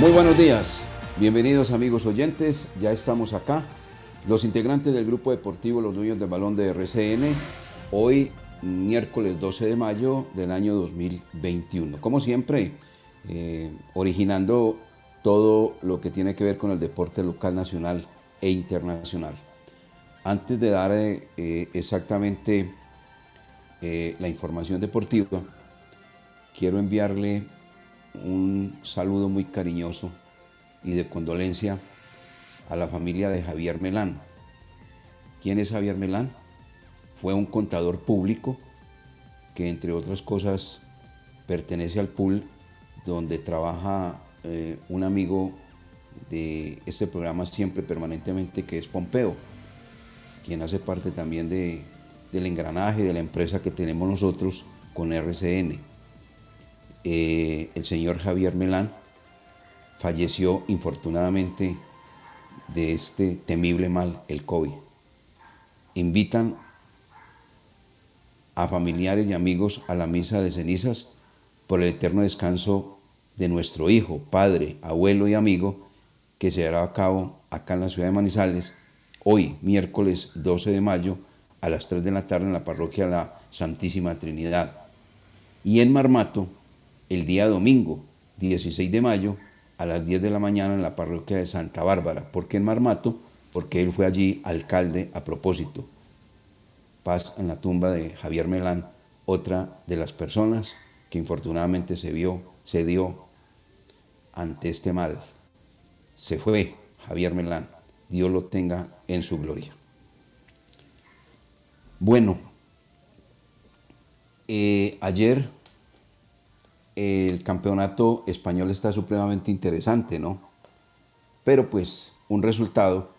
Muy buenos días, bienvenidos amigos oyentes, ya estamos acá, los integrantes del grupo deportivo Los Dueños del Balón de RCN, hoy miércoles 12 de mayo del año 2021. Como siempre, eh, originando todo lo que tiene que ver con el deporte local, nacional e internacional. Antes de dar eh, eh, exactamente la información deportiva, quiero enviarle un saludo muy cariñoso y de condolencia a la familia de Javier Melán. ¿Quién es Javier Melán? Fue un contador público que entre otras cosas pertenece al pool donde trabaja eh, un amigo de este programa siempre permanentemente que es Pompeo, quien hace parte también de, del engranaje de la empresa que tenemos nosotros con RCN. Eh, el señor Javier Melán falleció infortunadamente de este temible mal, el COVID. Invitan a familiares y amigos a la misa de cenizas por el eterno descanso de nuestro hijo, padre, abuelo y amigo, que se dará a cabo acá en la ciudad de Manizales, hoy, miércoles 12 de mayo, a las 3 de la tarde en la parroquia La Santísima Trinidad. Y en Marmato, el día domingo 16 de mayo a las 10 de la mañana en la parroquia de Santa Bárbara. ¿Por qué en Marmato? Porque él fue allí alcalde a propósito. Paz en la tumba de Javier Melán, otra de las personas que infortunadamente se vio, se dio ante este mal. Se fue Javier Melán. Dios lo tenga en su gloria. Bueno, eh, ayer el campeonato español está supremamente interesante, ¿no? Pero pues un resultado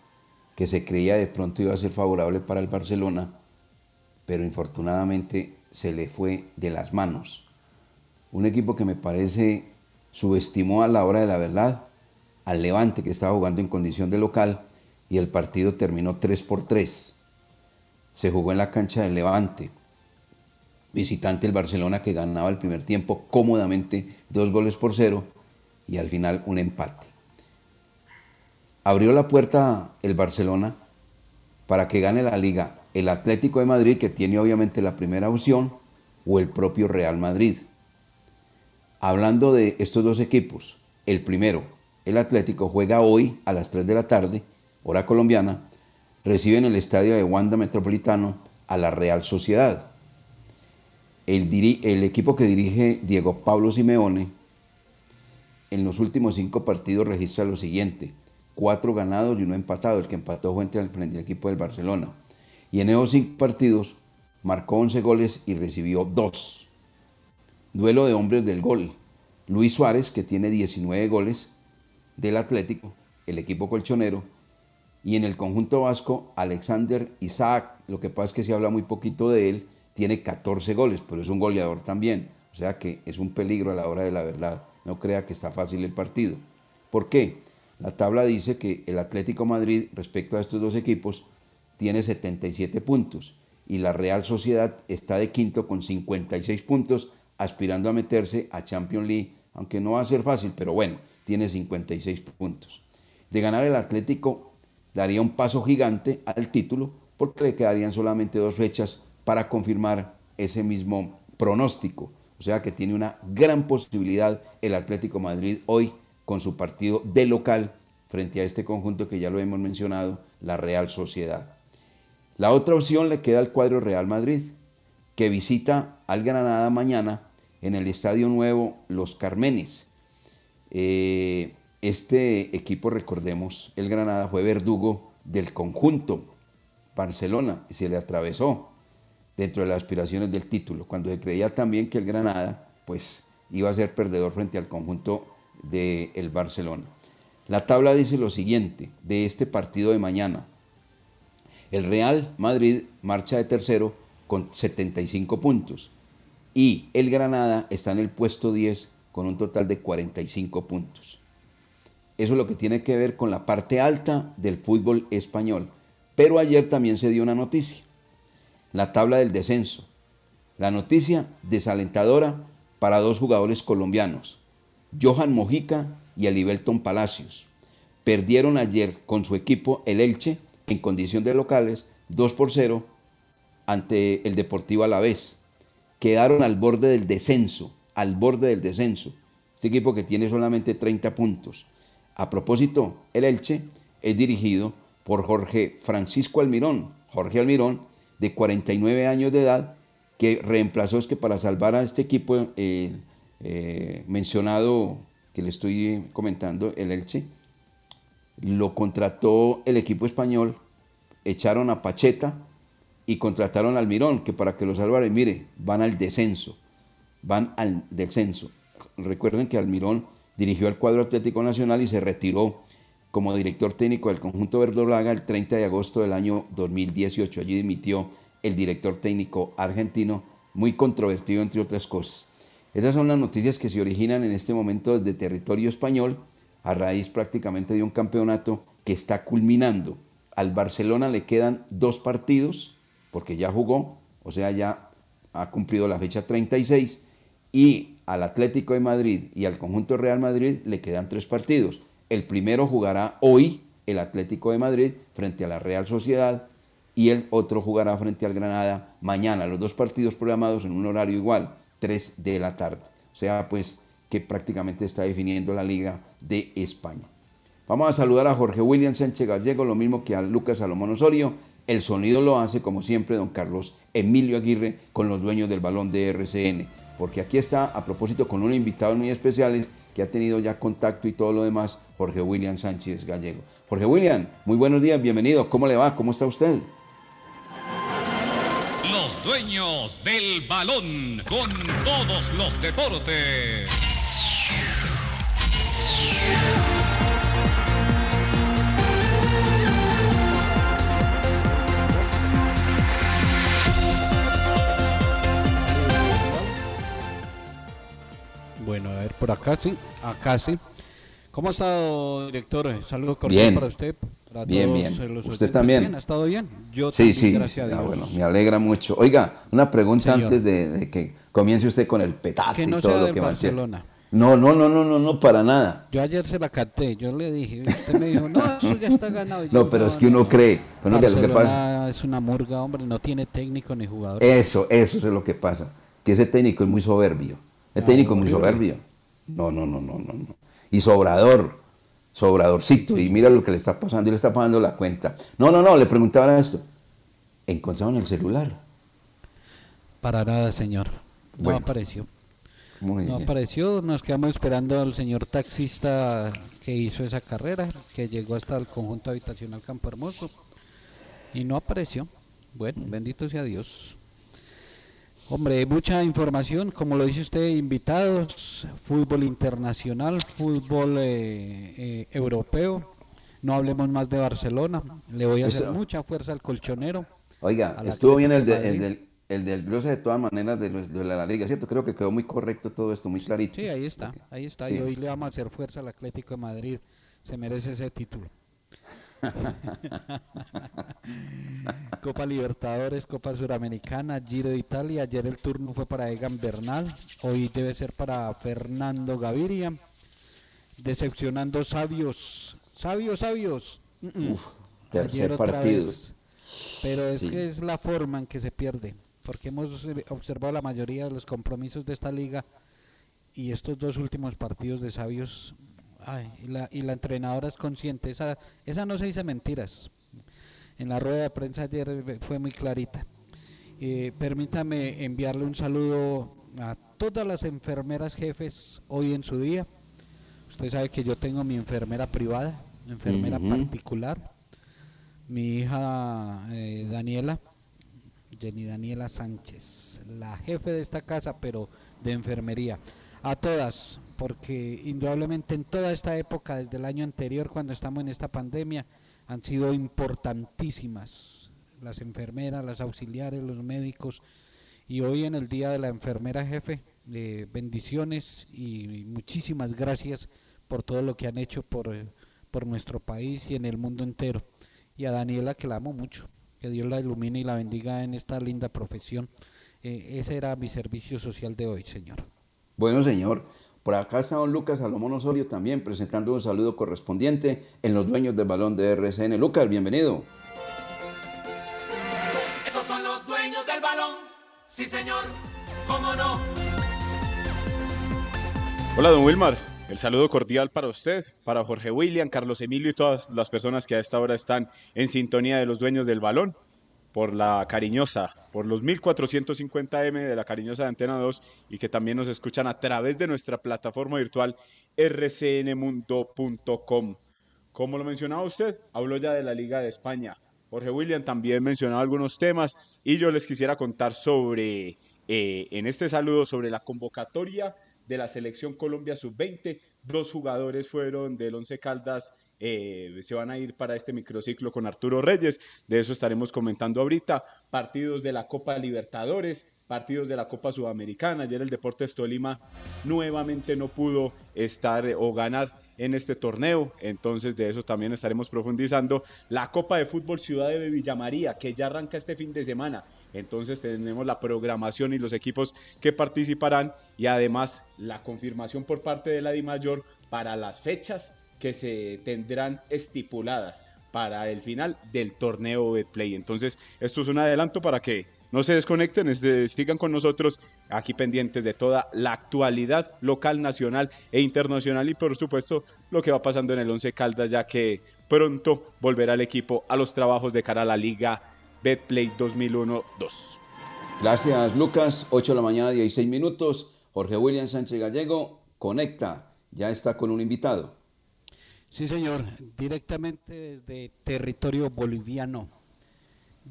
que se creía de pronto iba a ser favorable para el Barcelona, pero infortunadamente se le fue de las manos. Un equipo que me parece subestimó a la hora de la verdad al Levante que estaba jugando en condición de local y el partido terminó 3 por 3. Se jugó en la cancha del Levante visitante el Barcelona que ganaba el primer tiempo cómodamente dos goles por cero y al final un empate. Abrió la puerta el Barcelona para que gane la liga el Atlético de Madrid que tiene obviamente la primera opción o el propio Real Madrid. Hablando de estos dos equipos, el primero, el Atlético, juega hoy a las 3 de la tarde, hora colombiana, recibe en el estadio de Wanda Metropolitano a la Real Sociedad. El, equipo que dirige Diego Pablo Simeone en los últimos cinco partidos registra lo siguiente, cuatro ganados y uno empatado, el que empató fue entre el, equipo del Barcelona. Y en esos cinco partidos marcó 11 goles y recibió dos. Duelo de hombres del gol. Luis Suárez, que tiene 19 goles del Atlético, el equipo colchonero, y en el conjunto vasco, Alexander Isaac, lo que pasa es que se habla muy poquito de él, tiene 14 goles, pero es un goleador también. O sea que es un peligro a la hora de la verdad. No crea que está fácil el partido. ¿Por qué? La tabla dice que el Atlético Madrid, respecto a estos dos equipos, tiene 77 puntos y la Real Sociedad está de quinto con 56 puntos, aspirando a meterse a Champions League, aunque no va a ser fácil, pero bueno, tiene 56 puntos. De ganar el Atlético daría un paso gigante al título porque le quedarían solamente dos fechas para confirmar ese mismo pronóstico. O sea que tiene una gran posibilidad el Atlético Madrid hoy con su partido de local frente a este conjunto que ya lo hemos mencionado, la Real Sociedad. La otra opción le queda al cuadro Real Madrid, que visita al Granada mañana en el Estadio Nuevo Los Carmenes. Eh, este equipo, recordemos, el Granada fue verdugo del conjunto Barcelona y se le atravesó dentro de las aspiraciones del título, cuando se creía también que el Granada pues iba a ser perdedor frente al conjunto del Barcelona. La tabla dice lo siguiente de este partido de mañana. El Real Madrid marcha de tercero con 75 puntos y el Granada está en el puesto 10 con un total de 45 puntos. Eso es lo que tiene que ver con la parte alta del fútbol español. Pero ayer también se dio una noticia, la tabla del descenso. La noticia desalentadora para dos jugadores colombianos, Johan Mojica y Alibelton Palacios. Perdieron ayer con su equipo el Elche en condición de locales 2 por 0 ante el Deportivo Alavés. Quedaron al borde del descenso, al borde del descenso. Este equipo que tiene solamente 30 puntos. A propósito, el Elche es dirigido por Jorge Francisco Almirón. Jorge Almirón, de 49 años de edad, que reemplazó es que para salvar a este equipo eh, eh, mencionado que le estoy comentando, el Elche, lo contrató el equipo español, echaron a Pacheta y contrataron al Almirón, que para que lo salvara, mire, van al descenso, van al descenso. Recuerden que Almirón dirigió al cuadro Atlético Nacional y se retiró como director técnico del conjunto verdolaga el 30 de agosto del año 2018. Allí dimitió el director técnico argentino, muy controvertido entre otras cosas. Esas son las noticias que se originan en este momento desde territorio español, a raíz prácticamente de un campeonato que está culminando. Al Barcelona le quedan dos partidos, porque ya jugó, o sea, ya ha cumplido la fecha 36, y al Atlético de Madrid y al conjunto Real Madrid le quedan tres partidos. El primero jugará hoy el Atlético de Madrid frente a la Real Sociedad y el otro jugará frente al Granada mañana. Los dos partidos programados en un horario igual, 3 de la tarde. O sea, pues que prácticamente está definiendo la Liga de España. Vamos a saludar a Jorge William Sánchez Gallego, lo mismo que a Lucas Salomón Osorio. El sonido lo hace, como siempre, don Carlos Emilio Aguirre con los dueños del balón de RCN. Porque aquí está, a propósito, con unos invitados muy especiales que ha tenido ya contacto y todo lo demás, Jorge William Sánchez Gallego. Jorge William, muy buenos días, bienvenido. ¿Cómo le va? ¿Cómo está usted? Los dueños del balón con todos los deportes. Bueno, a ver, por acá sí, acá sí. ¿Cómo ha estado, director? Saludos cordiales para usted. bien, bien. ¿Usted también? ¿Ha estado bien? Yo sí, sí. Gracias a ah, Dios. bueno, me alegra mucho. Oiga, una pregunta antes de, que comience usted con el petate y todo lo que Barcelona. No, no, no, no, no, no, para nada. Yo ayer se la capté, yo le dije, usted me dijo, no, eso ya está ganado. no, pero es que uno cree. Bueno, lo que pasa... es una murga, hombre, no tiene técnico ni jugador. Eso, eso es lo que pasa, que ese técnico es muy soberbio. El técnico es muy soberbio. No, no, no, no, no. Y sobrador, sobradorcito. Y mira lo que le está pasando, y le está pagando la cuenta. No, no, no, le preguntaban esto. ¿Encontraron el celular? Para nada, señor. No apareció. no apareció, nos quedamos esperando al señor taxista que hizo esa carrera, que llegó hasta el conjunto habitacional Campo Hermoso y no apareció. Bueno, bendito sea Dios. Hombre, mucha información, como lo dice usted, invitados, fútbol internacional, fútbol eh, eh, europeo. No hablemos más de Barcelona. Le voy a hacer mucha fuerza al colchonero. Oiga, estuvo bien el, el del glose de todas maneras de, de, la liga, ¿cierto? Creo que quedó muy correcto todo esto, muy clarito. Sí, ahí está, ahí está. y hoy le vamos a hacer fuerza al Atlético de Madrid. Se merece ese título. Copa Libertadores, Copa Suramericana, Giro de Italia. Ayer el turno fue para Egan Bernal, hoy debe ser para Fernando Gaviria. Decepcionando sabios, sabios, sabios. tercer partido. Pero es que es la forma en que se pierde porque hemos observado la mayoría de los compromisos de esta liga y estos dos últimos partidos de sabios, y, la, y la entrenadora es consciente, esa, esa no se dice mentiras. En la rueda de prensa ayer fue muy clarita. Eh, permítame enviarle un saludo a todas las enfermeras jefes hoy en su día. Usted sabe que yo tengo mi enfermera privada, enfermera particular, mi hija eh, Daniela, Jenny Daniela Sánchez, la jefe de esta casa, pero de enfermería. A todas, porque indudablemente en toda esta época, desde el año anterior, cuando estamos en esta pandemia, han sido importantísimas las enfermeras, las auxiliares, los médicos. Y hoy en el Día de la Enfermera Jefe, eh, bendiciones y muchísimas gracias por todo lo que han hecho por, eh, por nuestro país y en el mundo entero. Y a Daniela, que la amo mucho que Dios la ilumine y la bendiga en esta linda profesión. Eh, ese era mi servicio social de hoy, Señor. Bueno, Señor. Por acá está don Lucas Salomón Osorio también presentando un saludo correspondiente en los dueños del balón de RCN. Lucas, bienvenido. Estos son los dueños del balón. Sí, señor. ¿Cómo no? Hola, don Wilmar. El saludo cordial para usted, para Jorge William, Carlos Emilio y todas las personas que a esta hora están en sintonía de los dueños del balón, por la cariñosa, por los 1450M de la cariñosa de Antena 2 y que también nos escuchan a través de nuestra plataforma virtual rcnmundo.com. Como lo mencionaba usted, habló ya de la Liga de España. Jorge William también mencionaba algunos temas y yo les quisiera contar sobre, eh, en este saludo, sobre la convocatoria de la selección Colombia sub-20. Dos jugadores fueron del Once Caldas eh, se van a ir para este microciclo con Arturo Reyes. De eso estaremos comentando ahorita. Partidos de la Copa Libertadores, partidos de la Copa Sudamericana. Ayer el Deportes Tolima nuevamente no pudo estar o ganar en este torneo. Entonces de eso también estaremos profundizando. La Copa de Fútbol Ciudad de Villa María, que ya arranca este fin de semana. Entonces tenemos la programación y los equipos que participarán y además la confirmación por parte de la DIMAYOR para las fechas que se tendrán estipuladas para el final del torneo Betplay. Entonces esto es un adelanto para que no se desconecten, sigan con nosotros aquí pendientes de toda la actualidad local, nacional e internacional y por supuesto lo que va pasando en el Once Caldas ya que pronto volverá el equipo a los trabajos de cara a la Liga Betplay 2001-2. Gracias Lucas, 8 de la mañana 16 minutos. Jorge William Sánchez Gallego conecta, ya está con un invitado. Sí señor, directamente desde territorio boliviano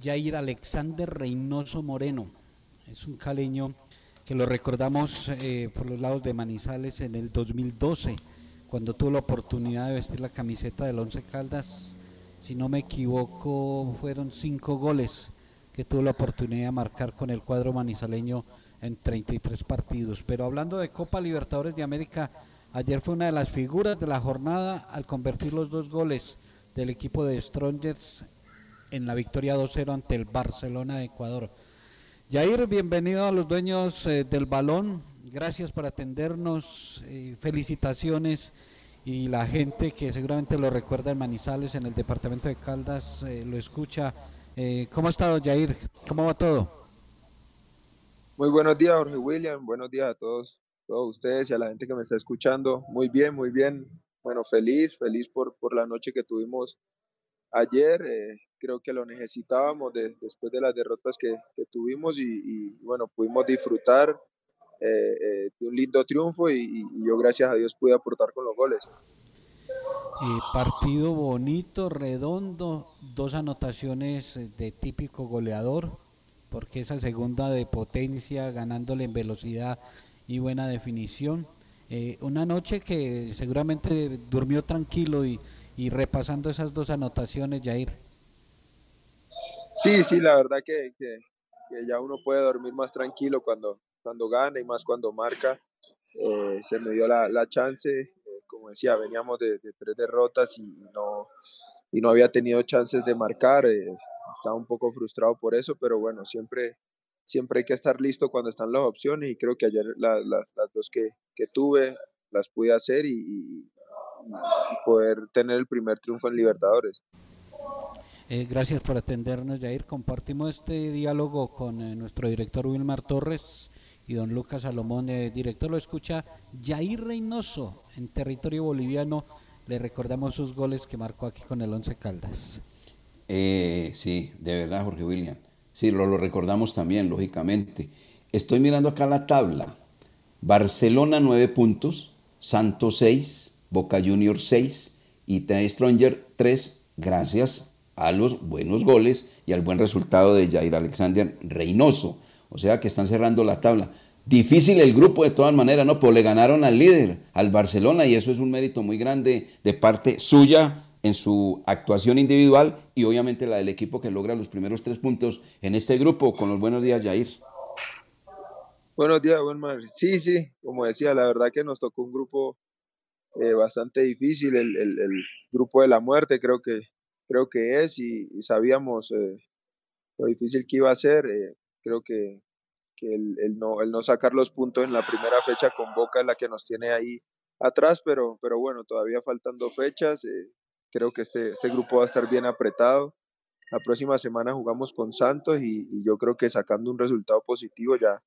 Jair Alexander Reynoso Moreno. Es un caleño que lo recordamos eh, por los lados de Manizales en el 2012, cuando tuvo la oportunidad de vestir la camiseta del Once Caldas. Si no me equivoco, fueron cinco goles que tuvo la oportunidad de marcar con el cuadro manizaleño en 33 partidos. Pero hablando de Copa Libertadores de América, ayer fue una de las figuras de la jornada al convertir los dos goles del equipo de Strongers en la victoria 2-0 ante el Barcelona de Ecuador. Jair, bienvenido a los dueños eh, del balón. Gracias por atendernos. Eh, felicitaciones. Y la gente que seguramente lo recuerda en Manizales, en el departamento de Caldas, eh, lo escucha. ¿Cómo ha estado, Jair? ¿Cómo va todo? Muy buenos días, Jorge William. Buenos días a todos, todos ustedes y a la gente que me está escuchando. Muy bien, muy bien. Bueno, feliz, feliz por, por la noche que tuvimos ayer creo que lo necesitábamos después de las derrotas que, tuvimos y, bueno, pudimos disfrutar eh, eh, de un lindo triunfo y, yo gracias a Dios pude aportar con los goles. partido bonito, redondo, dos anotaciones de típico goleador, porque esa segunda de potencia, ganándole en velocidad y buena definición. Eh, una noche que seguramente durmió tranquilo y, y repasando esas dos anotaciones, Jair. Sí, sí, la verdad que, ya uno puede dormir más tranquilo cuando, cuando gana y más cuando marca. Eh, se me dio la, la chance, eh, como decía, veníamos de, tres derrotas y no, y no había tenido chances de marcar. Estaba un poco frustrado por eso, pero bueno, siempre, siempre hay que estar listo cuando están las opciones y creo que ayer las, las, dos que, que, tuve las pude hacer y, y, poder tener el primer triunfo en Libertadores. Eh, gracias por atendernos, Jair. Compartimos este diálogo con eh, nuestro director Wilmar Torres y don Lucas Salomón. Eh, director lo escucha Jair Reynoso en territorio boliviano. Le recordamos sus goles que marcó aquí con el Once Caldas. sí, de verdad, Jorge William. Sí, lo, lo recordamos también, lógicamente. Estoy mirando acá la tabla. Barcelona 9 puntos, Santos 6, Boca Juniors 6 y Stranger 3, gracias a los buenos goles y al buen resultado de Jair Alexander Reynoso. O sea que están cerrando la tabla. Difícil el grupo de todas maneras, ¿no? Pero le ganaron al líder, al Barcelona, y eso es un mérito muy grande de parte suya en su actuación individual y obviamente la del equipo que logra los primeros tres puntos en este grupo. Con los buenos días, Jair. Buenos días, buen Sí, sí, como decía, la verdad que nos tocó un grupo eh, bastante difícil, el, el, grupo de la muerte, creo que creo que es y, sabíamos eh, lo difícil que iba a ser. Eh, creo que, el, no, el no sacar los puntos en la primera fecha con Boca es la que nos tiene ahí atrás, pero, pero bueno, todavía faltando fechas. Creo que este, este grupo va a estar bien apretado. La próxima semana jugamos con Santos y, yo creo que sacando un resultado positivo ya,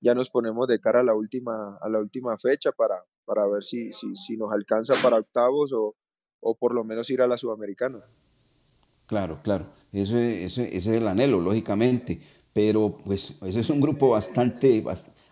ya nos ponemos de cara a la última, a la última fecha para, para ver si, si, si nos alcanza para octavos o, o por lo menos ir a la Sudamericana. Claro, claro. Ese, ese, es el anhelo, lógicamente. Pero pues ese es un grupo bastante,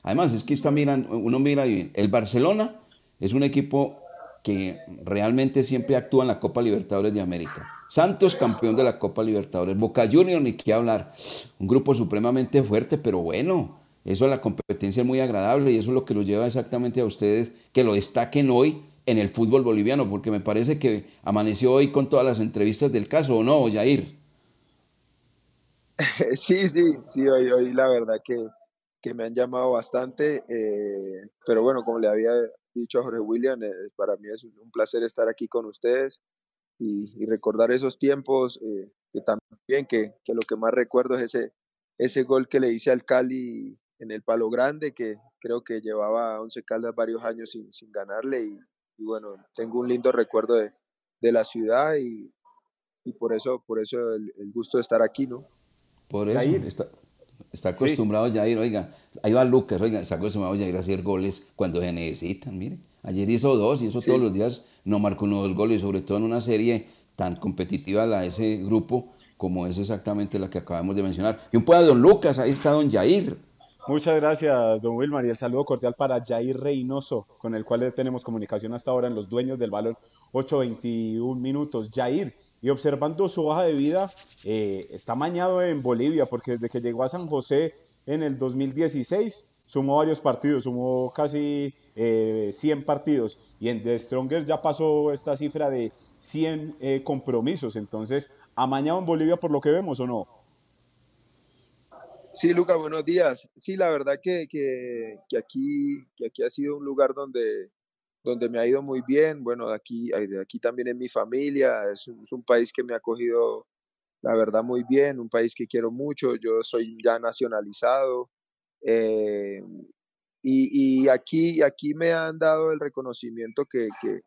Además, es que está mirando, uno mira bien. El Barcelona es un equipo que realmente siempre actúa en la Copa Libertadores de América. Santos, campeón de la Copa Libertadores. Boca Juniors, ni qué hablar. Un grupo supremamente fuerte, pero bueno. Eso la competencia es muy agradable y eso es lo que lo lleva exactamente a ustedes que lo destaquen hoy en el fútbol boliviano, porque me parece que amaneció hoy con todas las entrevistas del caso, ¿o no, Jair? Sí, sí, sí, hoy, hoy la verdad que, me han llamado bastante, eh, pero bueno, como le había dicho a Jorge William, eh, para mí es un placer estar aquí con ustedes y, recordar esos tiempos, eh, que también que, que, lo que más recuerdo es ese, ese gol que le hice al Cali en el Palo Grande, que creo que llevaba a Once Caldas varios años sin, sin ganarle y, y bueno, tengo un lindo recuerdo de, de la ciudad y, y, por eso, por eso el, gusto de estar aquí, ¿no? Por eso está, está, acostumbrado ya ir, oiga, ahí va Lucas, oiga, está acostumbrado ya ir a hacer goles cuando se necesitan, mire. Ayer hizo dos y eso todos los días no marcó unos goles, sobre todo en una serie tan competitiva la de ese grupo como es exactamente la que acabamos de mencionar. Y un poema de don Lucas, ahí está don Jair. Muchas gracias, don Wilmar, y el saludo cordial para Jair Reynoso, con el cual tenemos comunicación hasta ahora en los dueños del balón, 8.21 minutos. Jair, y observando su hoja de vida, eh, está mañado en Bolivia, porque desde que llegó a San José en el 2016, sumó varios partidos, sumó casi 100 eh, partidos, y en The Strongers ya pasó esta cifra de 100 eh, compromisos. Entonces, ¿amañado en Bolivia por lo que vemos o no? Sí, Luca, buenos días. Sí, la verdad que, que, aquí, que aquí ha sido un lugar donde, donde me ha ido muy bien. Bueno, de aquí, de aquí también es mi familia, es un, país que me ha acogido, la verdad, muy bien, un país que quiero mucho. Yo soy ya nacionalizado. Eh, y, y, aquí, aquí me han dado el reconocimiento que, que,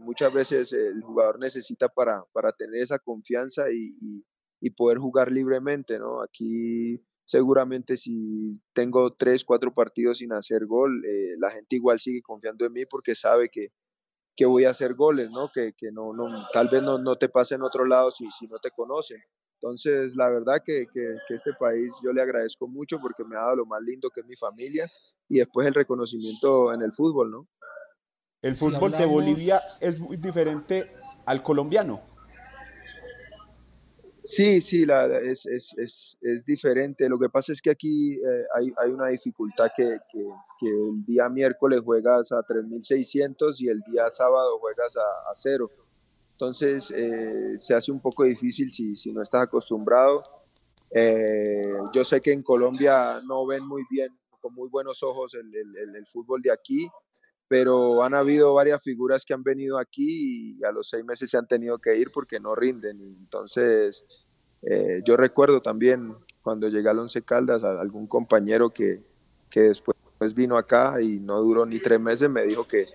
muchas veces el jugador necesita para, para tener esa confianza y, y, y poder jugar libremente, ¿no? Aquí seguramente si tengo tres, cuatro partidos sin hacer gol, eh, la gente igual sigue confiando en mí porque sabe que, que voy a hacer goles, ¿no? Que, que no, no, tal vez no, no, te pase en otro lado si, si no te conocen. Entonces, la verdad que, que, que, este país yo le agradezco mucho porque me ha dado lo más lindo que es mi familia y después el reconocimiento en el fútbol, ¿no? El fútbol de Bolivia es muy diferente al colombiano. Sí, sí, la, es, es, es, es, diferente. Lo que pasa es que aquí eh, hay, hay, una dificultad que, que, el día miércoles juegas a 3.600 y el día sábado juegas a, cero. Entonces eh, se hace un poco difícil si, si, no estás acostumbrado. Eh, yo sé que en Colombia no ven muy bien, con muy buenos ojos el, el, fútbol de aquí, pero han habido varias figuras que han venido aquí y a los seis meses se han tenido que ir porque no rinden. Entonces, eh, yo recuerdo también cuando llegué al Once Caldas a algún compañero que, que después vino acá y no duró ni tres meses, me dijo que,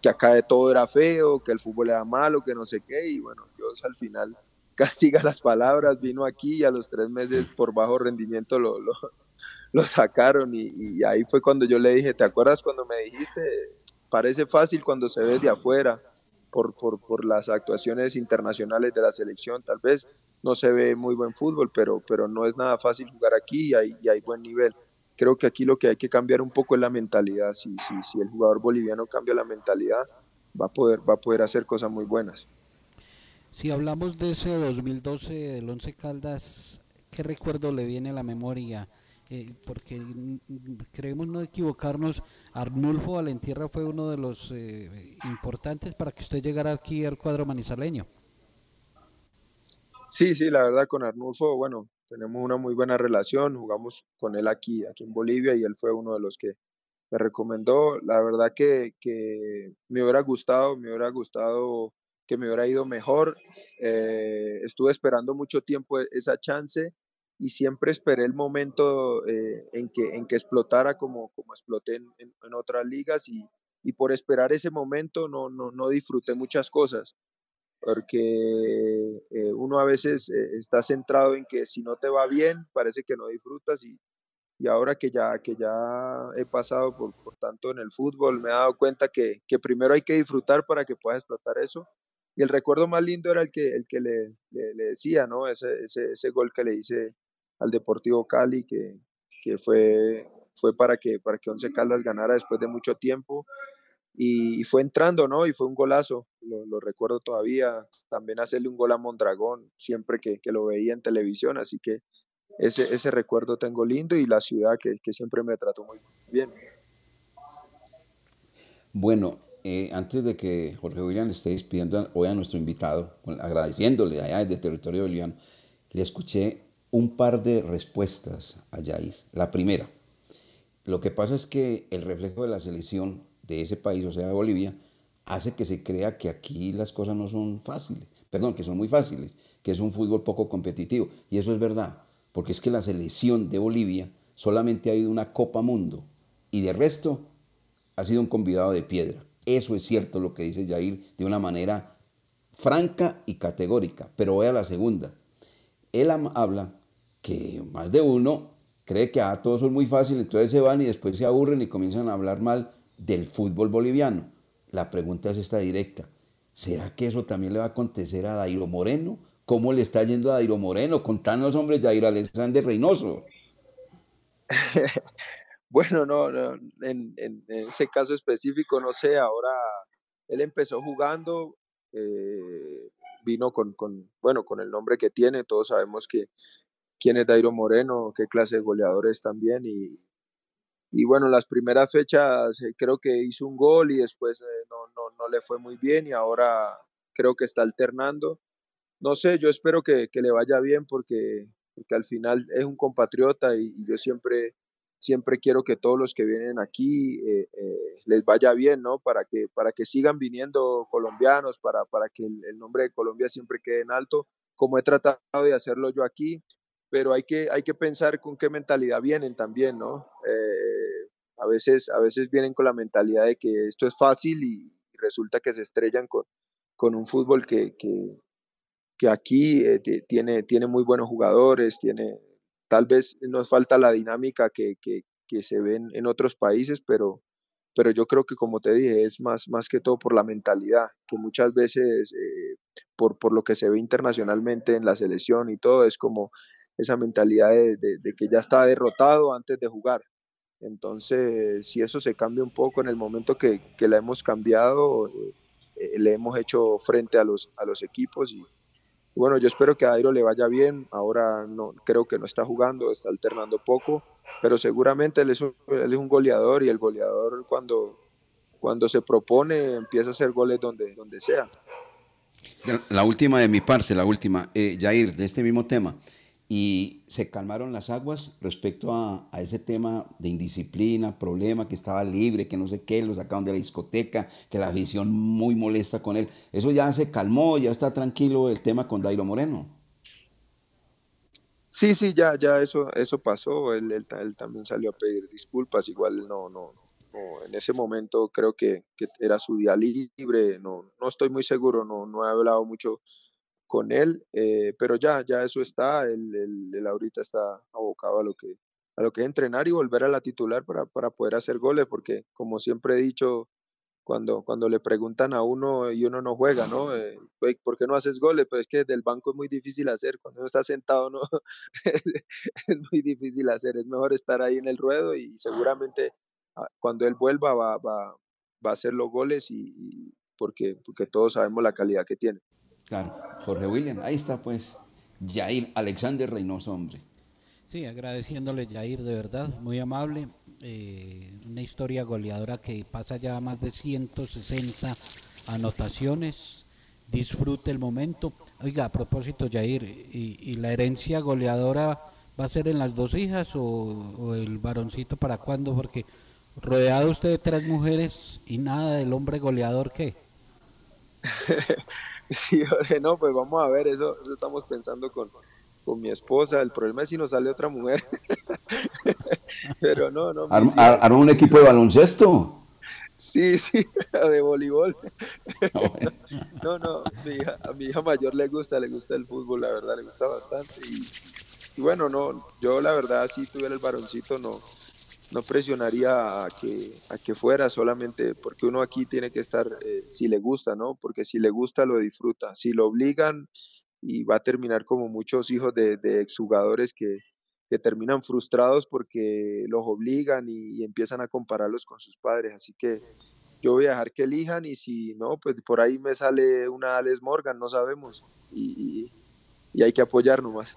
que acá de todo era feo, que el fútbol era malo, que no sé qué, y bueno, Dios al final castiga las palabras, vino aquí y a los tres meses por bajo rendimiento lo, lo, lo sacaron y, y, ahí fue cuando yo le dije, ¿te acuerdas cuando me dijiste? Parece fácil cuando se ve de afuera por, por, por las actuaciones internacionales de la selección, tal vez no se ve muy buen fútbol, pero, pero no es nada fácil jugar aquí y hay, y hay buen nivel creo que aquí lo que hay que cambiar un poco es la mentalidad. Si, si, si el jugador boliviano cambia la mentalidad, va a poder, va a poder hacer cosas muy buenas. Si hablamos de ese 2012 del Once Caldas, ¿qué recuerdo le viene a la memoria? Eh, porque creemos no equivocarnos, Arnulfo Valentierra fue uno de los eh, importantes para que usted llegara aquí al cuadro manizaleño. Sí, sí, la verdad con Arnulfo, bueno, tenemos una muy buena relación, jugamos con él aquí, aquí en Bolivia y él fue uno de los que me recomendó. La verdad que, que me hubiera gustado, me hubiera gustado que me hubiera ido mejor. Eh, estuve esperando mucho tiempo esa chance y siempre esperé el momento eh, en, que, en que explotara como, como exploté en, en, otras ligas y, y, por esperar ese momento no, no, no disfruté muchas cosas porque eh, uno a veces eh, está centrado en que si no te va bien, parece que no disfrutas y, y ahora que ya, que ya he pasado por, por, tanto en el fútbol, me he dado cuenta que, que, primero hay que disfrutar para que puedas explotar eso. Y el recuerdo más lindo era el que, el que le, le, le decía, ¿no? Ese, ese, ese, gol que le hice al Deportivo Cali, que, que fue, fue para, que, para que Once Caldas ganara después de mucho tiempo y, fue entrando, ¿no? Y fue un golazo, lo, recuerdo todavía. También hacerle un gol a Mondragón, siempre que, lo veía en televisión, así que ese, ese recuerdo tengo lindo y la ciudad que, siempre me trató muy bien. Bueno, eh, antes de que Jorge William esté despidiendo hoy a nuestro invitado, agradeciéndole allá desde territorio boliviano, le escuché un par de respuestas a Jair. La primera, lo que pasa es que el reflejo de la selección de ese país, o sea, de Bolivia, hace que se crea que aquí las cosas no son fáciles, perdón, que son muy fáciles, que es un fútbol poco competitivo. Y eso es verdad, porque es que la selección de Bolivia solamente ha ido una Copa Mundo y de resto ha sido un convidado de piedra. Eso es cierto lo que dice Jair de una manera franca y categórica, pero voy a la segunda. Él habla que más de uno cree que ah, todos son muy fáciles, entonces se van y después se aburren y comienzan a hablar mal del fútbol boliviano. La pregunta es esta directa. ¿Será que eso también le va a acontecer a Dairo Moreno? ¿Cómo le está yendo a Dairo Moreno? Contanos, hombres, Jair Alexander Reynoso. bueno, no, en, ese caso específico, no sé, ahora él empezó jugando, eh, vino con, con, bueno, con el nombre que tiene, todos sabemos que quién es Dairo Moreno, qué clase de goleadores también, y, y bueno, las primeras fechas eh, creo que hizo un gol y después eh, no, no, no, le fue muy bien y ahora creo que está alternando. No sé, yo espero que, que le vaya bien porque, porque, al final es un compatriota y, yo siempre, siempre quiero que todos los que vienen aquí eh, les vaya bien, ¿no? Para que, para que sigan viniendo colombianos, para, para que el, el nombre de Colombia siempre quede en alto, como he tratado de hacerlo yo aquí pero hay que, hay que pensar con qué mentalidad vienen también, ¿no? Eh, a, veces, a veces vienen con la mentalidad de que esto es fácil y resulta que se estrellan con, con un fútbol que, que, aquí eh, tiene, tiene muy buenos jugadores, tiene, tal vez nos falta la dinámica que, que, que se ven en otros países, pero, pero yo creo que como te dije, es más, más que todo por la mentalidad, que muchas veces eh, por, por lo que se ve internacionalmente en la selección y todo, es como esa mentalidad de, que ya está derrotado antes de jugar. Entonces, si eso se cambia un poco en el momento que, la hemos cambiado, eh, le hemos hecho frente a los, equipos y, bueno, yo espero que a Airo le vaya bien. Ahora no creo que no está jugando, está alternando poco, pero seguramente él es un, él es un goleador y el goleador cuando, cuando se propone empieza a hacer goles donde, donde sea. La última de mi parte, la última, eh, Jair, de este mismo tema. Y se calmaron las aguas respecto a, ese tema de indisciplina, problema, que estaba libre, que no sé qué, lo sacaron de la discoteca, que la visión muy molesta con él. Eso ya se calmó, ya está tranquilo el tema con Dairo Moreno. Sí, sí, ya, ya eso, eso pasó. Él, él, también salió a pedir disculpas. Igual no, no, no en ese momento creo que, que, era su día libre. No, no estoy muy seguro, no, no he hablado mucho con él, eh, pero ya, ya eso está, él, ahorita está abocado a lo que a lo que es entrenar y volver a la titular para, para poder hacer goles, porque como siempre he dicho, cuando, cuando le preguntan a uno y uno no juega, ¿no? Eh, ¿Por qué no haces goles? Pues es que del banco es muy difícil hacer, cuando uno está sentado, ¿no? es muy difícil hacer, es mejor estar ahí en el ruedo y seguramente ah, cuando él vuelva va, va, va a hacer los goles y, porque, porque todos sabemos la calidad que tiene. Claro, Jorge William, ahí está pues Jair Alexander Reynoso, hombre. Sí, agradeciéndole Jair, de verdad, muy amable. Eh, una historia goleadora que pasa ya más de 160 anotaciones. Disfrute el momento. Oiga, a propósito, Jair, ¿y, la herencia goleadora va a ser en las dos hijas o, o el varoncito para cuándo? Porque rodeado usted de tres mujeres y nada del hombre goleador, ¿qué? Sí, no, pues vamos a ver, eso, eso estamos pensando con, con mi esposa. El problema es si nos sale otra mujer. Pero no, no. ¿Armó un equipo de baloncesto? Sí, sí, de voleibol. No, no, a mi hija mayor le gusta, le gusta el fútbol, la verdad, le gusta bastante. Y, y bueno, no, yo la verdad, si tuviera el varoncito, no, no presionaría a que, a que fuera solamente porque uno aquí tiene que estar eh, si le gusta, ¿no? Porque si le gusta lo disfruta. Si lo obligan y va a terminar como muchos hijos de, exjugadores que, que terminan frustrados porque los obligan y, empiezan a compararlos con sus padres. Así que yo voy a dejar que elijan y si no, pues por ahí me sale una Alex Morgan, no sabemos. Y, y hay que apoyar nomás.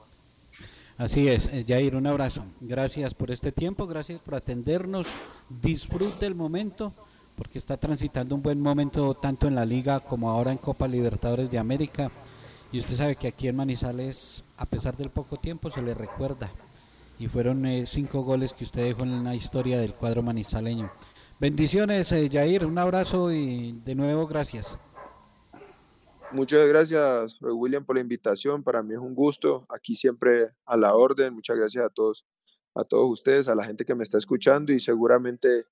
Así es, eh, Jair, un abrazo. Gracias por este tiempo, gracias por atendernos. Disfrute el momento, porque está transitando un buen momento tanto en la liga como ahora en Copa Libertadores de América. Y usted sabe que aquí en Manizales, a pesar del poco tiempo, se le recuerda. Y fueron eh, cinco goles que usted dejó en la historia del cuadro manizaleño. Bendiciones, eh, Jair, un abrazo y de nuevo gracias. Muchas gracias, William, por la invitación. Para mí es un gusto. Aquí siempre a la orden. Muchas gracias a todos, a todos ustedes, a la gente que me está escuchando y seguramente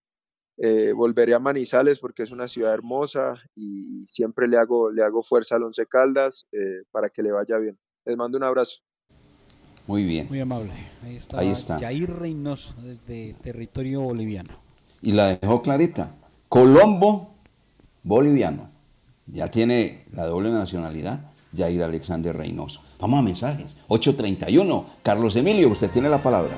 eh, volveré a Manizales porque es una ciudad hermosa y siempre le hago, le hago fuerza al Once Caldas eh, para que le vaya bien. Les mando un abrazo. Muy bien. Muy amable. Ahí está, Ahí está. Jair Reynoso desde territorio boliviano. Y la dejó clarita. Colombo, boliviano ya tiene la doble nacionalidad, Jair Alexander Reynoso. Vamos a mensajes. 831. Carlos Emilio, usted tiene la palabra.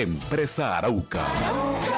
Empresa Arauca.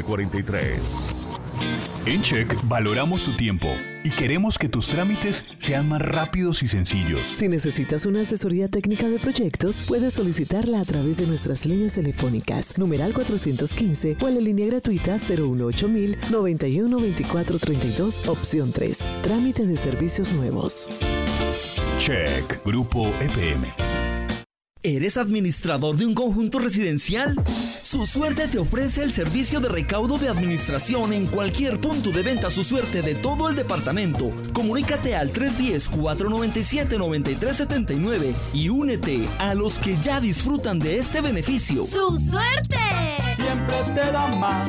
43. En Check valoramos su tiempo y queremos que tus trámites sean más rápidos y sencillos. Si necesitas una asesoría técnica de proyectos, puedes solicitarla a través de nuestras líneas telefónicas, numeral 415 o en la línea gratuita 018 91 24 32, opción 3. Trámite de servicios nuevos. Check, Grupo EPM. ¿Eres administrador de un conjunto residencial? Su Suerte te ofrece el servicio de recaudo de administración en cualquier punto de venta Su Suerte de todo el departamento. Comunícate al 310-497-9379 y únete a los que ya disfrutan de este beneficio. ¡Su Suerte! Siempre te da más.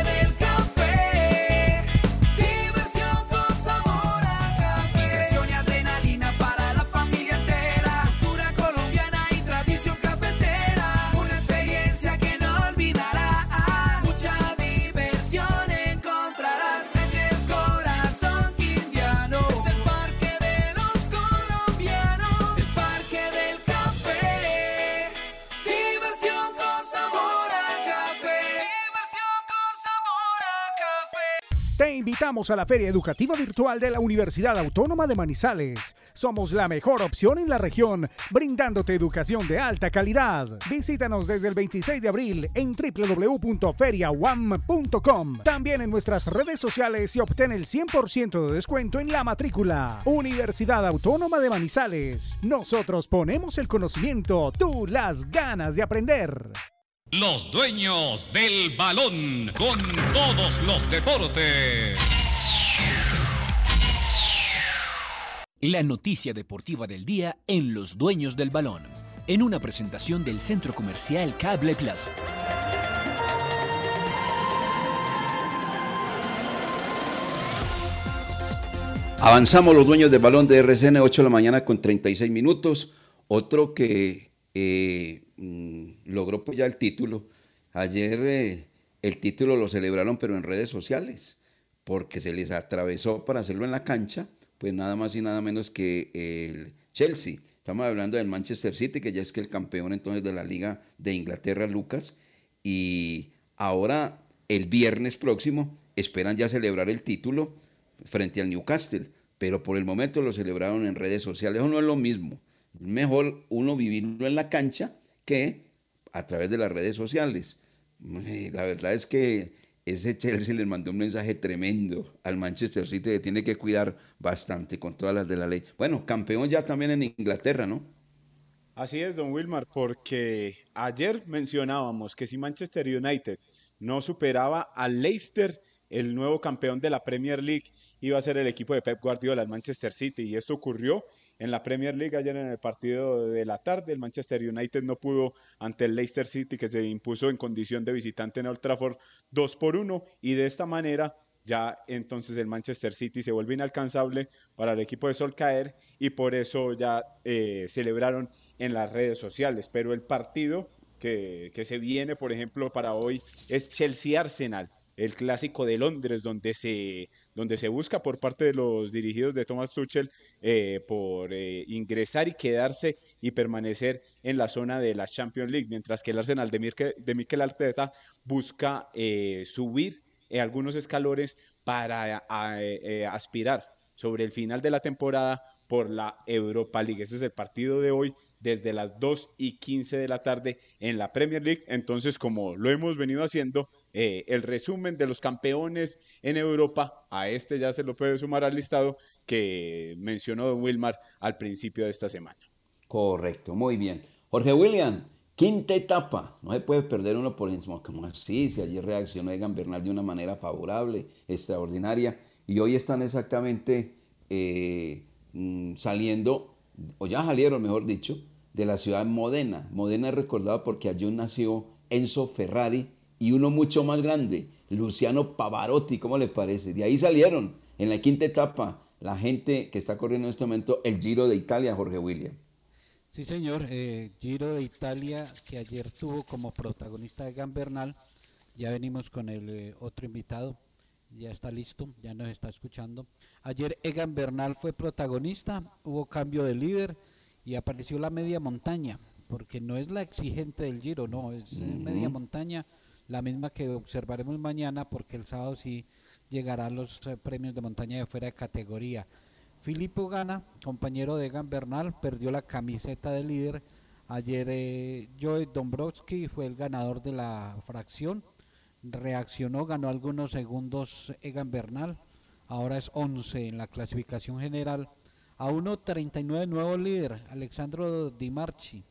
invitamos a la Feria Educativa Virtual de la Universidad Autónoma de Manizales. Somos la mejor opción en la región, brindándote educación de alta calidad. Visítanos desde el 26 de abril en www.feriawam.com. También en nuestras redes sociales y obtén el 100% de descuento en la matrícula. Universidad Autónoma de Manizales. Nosotros ponemos el conocimiento, tú las ganas de aprender. Los dueños del balón con todos los deportes. La noticia deportiva del día en Los dueños del balón, en una presentación del centro comercial Cable Plaza. Avanzamos los dueños del balón de RCN, 8 de la mañana con 36 minutos. Otro que eh, mm, logró pues ya el título. Ayer eh, el título lo celebraron pero en redes sociales, porque se les atravesó para hacerlo en la cancha, pues nada más y nada menos que el Chelsea. Estamos hablando del Manchester City, que ya es que el campeón entonces de la Liga de Inglaterra, Lucas. Y ahora, el viernes próximo, esperan ya celebrar el título frente al Newcastle, pero por el momento lo celebraron en redes sociales. Eso no es lo mismo. Mejor uno vivirlo en la cancha que a través de las redes sociales. La verdad es que ese Chelsea le mandó un mensaje tremendo al Manchester City que tiene que cuidar bastante con todas las de la ley. Bueno, campeón ya también en Inglaterra, ¿no? Así es, don Wilmar, porque ayer mencionábamos que si Manchester United no superaba al Leicester, el nuevo campeón de la Premier League iba a ser el equipo de Pep Guardiola, el Manchester City, y esto ocurrió en la Premier League ayer en el partido de la tarde. El Manchester United no pudo ante el Leicester City que se impuso en condición de visitante en Old Trafford 2 por 1 y de esta manera ya entonces el Manchester City se vuelve inalcanzable para el equipo de Solcaer y por eso ya eh, celebraron en las redes sociales. Pero el partido que, que se viene, por ejemplo, para hoy es Chelsea-Arsenal el clásico de Londres, donde se, donde se busca por parte de los dirigidos de Thomas Tuchel eh, por eh, ingresar y quedarse y permanecer en la zona de la Champions League, mientras que el Arsenal de, Mikel, de Mikel Arteta busca eh, subir algunos escalones para aspirar sobre el final de la temporada por la Europa League. Ese es el partido de hoy desde las 2 y 15 de la tarde en la Premier League. Entonces, como lo hemos venido haciendo, eh, el resumen de los campeones en Europa. A este ya se lo puede sumar al listado que mencionó Don Wilmar al principio de esta semana. Correcto, muy bien. Jorge William, quinta etapa. No se puede perder uno por encima. Como así, si allí reaccionó Egan Bernal de una manera favorable, extraordinaria. Y hoy están exactamente eh, mm, saliendo, o ya salieron, mejor dicho, de la ciudad de Modena. Modena es recordado porque allí nació Enzo Ferrari y uno mucho más grande, Luciano Pavarotti, ¿cómo le parece? De ahí salieron en la quinta etapa la gente que está corriendo en este momento el Giro de Italia, Jorge William. Sí, señor, eh, Giro de Italia que ayer tuvo como protagonista Egan Bernal. Ya venimos con el eh, otro invitado, ya está listo, ya nos está escuchando. Ayer Egan Bernal fue protagonista, hubo cambio de líder y apareció la media montaña, porque no es la exigente del Giro, no, es eh, media montaña, la misma que observaremos mañana, porque el sábado sí llegará los eh, premios de montaña de fuera de categoría. Filippo Gana, compañero de Egan Bernal, perdió la camiseta de líder. Ayer eh, Joe Dombrowski fue el ganador de la fracción. Reaccionó, ganó algunos segundos Egan Bernal. Ahora es 11 en la clasificación general a 1.39 nuevo líder, Alexandro Di Marchi,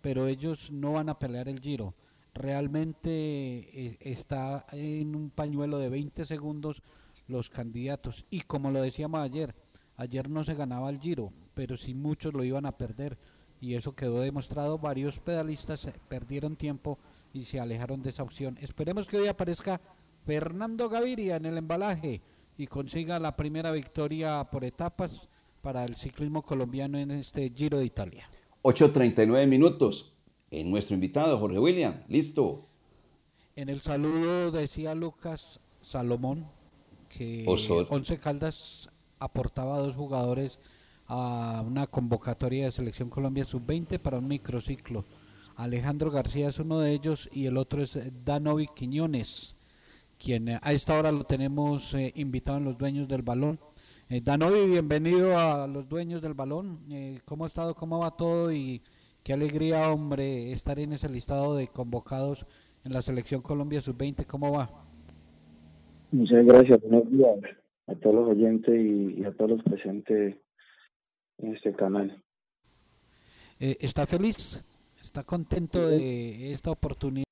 pero ellos no van a pelear el giro. Realmente eh, está en un pañuelo de 20 segundos los candidatos. Y como lo decíamos ayer, ayer no se ganaba el giro, pero sí muchos lo iban a perder. Y eso quedó demostrado. Varios pedalistas perdieron tiempo y se alejaron de esa opción. Esperemos que hoy aparezca Fernando Gaviria en el embalaje y consiga la primera victoria por etapas para el ciclismo colombiano en este Giro de Italia. 8.39 minutos. En nuestro invitado, Jorge William. Listo. En el saludo decía Lucas Salomón que Once Caldas aportaba a dos jugadores a una convocatoria de Selección Colombia Sub-20 para un microciclo. Alejandro García es uno de ellos y el otro es Danovi Quiñones, quien a esta hora lo tenemos eh, invitado en los dueños del balón eh, Danovi, bienvenido a los dueños del balón. Eh, ¿Cómo ha estado? ¿Cómo va todo? Y qué alegría, hombre, estar en ese listado de convocados en la selección Colombia Sub-20. ¿Cómo va? Muchas gracias. Buenos días a todos los oyentes y, a todos los presentes en este canal. Eh, ¿Está feliz? ¿Está contento de esta oportunidad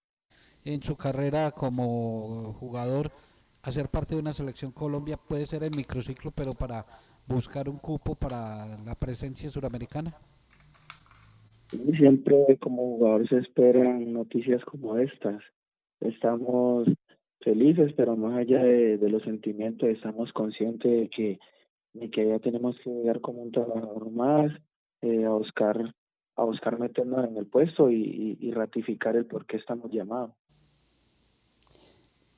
en su carrera como jugador? hacer parte de una selección Colombia puede ser el microciclo, pero para buscar un cupo para la presencia suramericana? Siempre como jugadores se esperan noticias como estas. Estamos felices, pero más allá de, los sentimientos, estamos conscientes de que, de que ya tenemos que llegar como un trabajador más, eh, a buscar a buscar meternos en el puesto y, y, ratificar el por qué estamos llamados.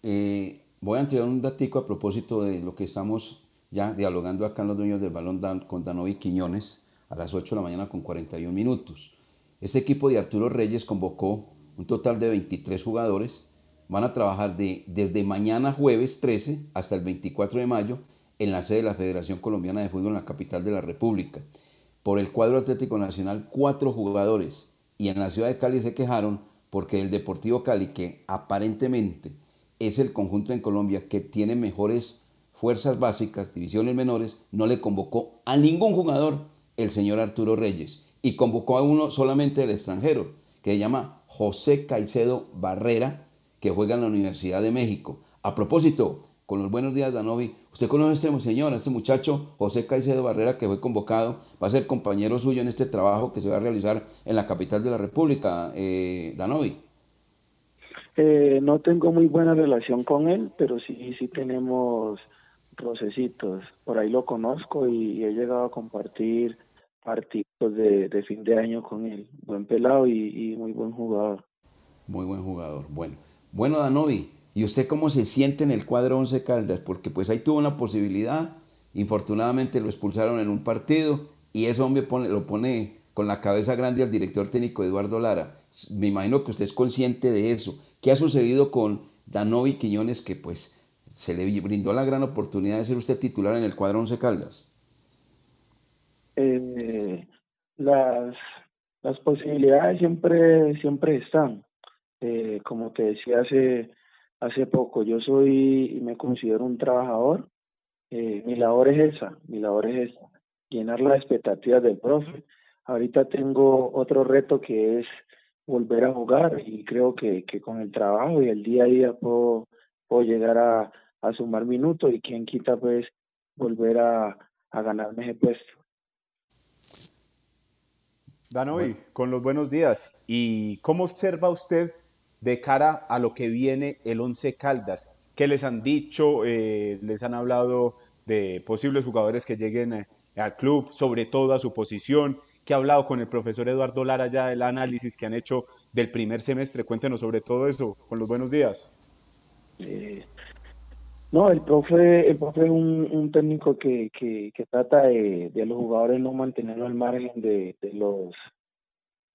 Eh, Voy a entregar un datico a propósito de lo que estamos ya dialogando acá en los dueños del balón con Danovi Quiñones a las 8 de la mañana con 41 minutos. Ese equipo de Arturo Reyes convocó un total de 23 jugadores. Van a trabajar de, desde mañana jueves 13 hasta el 24 de mayo en la sede de la Federación Colombiana de Fútbol en la capital de la República. Por el cuadro Atlético Nacional, cuatro jugadores. Y en la ciudad de Cali se quejaron porque el Deportivo Cali, que aparentemente es el conjunto en Colombia que tiene mejores fuerzas básicas, divisiones menores, no le convocó a ningún jugador el señor Arturo Reyes y convocó a uno solamente del extranjero, que se llama José Caicedo Barrera, que juega en la Universidad de México. A propósito, con los buenos días, Danovi, usted conoce a este señor, a este muchacho, José Caicedo Barrera, que fue convocado, va a ser compañero suyo en este trabajo que se va a realizar en la capital de la República, eh, Danovi. Eh, no tengo muy buena relación con él, pero sí, sí tenemos rocecitos. Por ahí lo conozco y, he llegado a compartir partidos de, fin de año con él. Buen pelado y, muy buen jugador. Muy buen jugador. Bueno, bueno Danovi, ¿y usted cómo se siente en el cuadro 11 Caldas? Porque pues ahí tuvo una posibilidad, infortunadamente lo expulsaron en un partido y ese hombre lo pone con la cabeza grande al director técnico Eduardo Lara. Me imagino que usted es consciente de eso. ¿Qué ha sucedido con Danovi Quiñones que pues se le brindó la gran oportunidad de ser usted titular en el cuadro Once Caldas? Eh, las, las posibilidades siempre, siempre están. Eh, como te decía hace, hace poco. Yo soy, me considero un trabajador. Eh, mi labor es esa, mi labor es esa, llenar las expectativas del profe. Ahorita tengo otro reto que es volver a jugar y creo que, que con el trabajo y el día a día puedo, puedo llegar a, a sumar minutos y quien quita pues volver a, a ganarme ese puesto. Danovi, con los buenos días. ¿Y cómo observa usted de cara a lo que viene el Once Caldas? ¿Qué les han dicho? Eh, ¿Les han hablado de posibles jugadores que lleguen eh, al club, sobre todo a su posición? ¿Qué ha hablado con el profesor Eduardo Lara ya del análisis que han hecho del primer semestre? Cuéntenos sobre todo eso. Con los buenos días. Eh, no, el profe, el profe es un, técnico que, que, trata de, de, los jugadores no mantenerlo al margen de, de los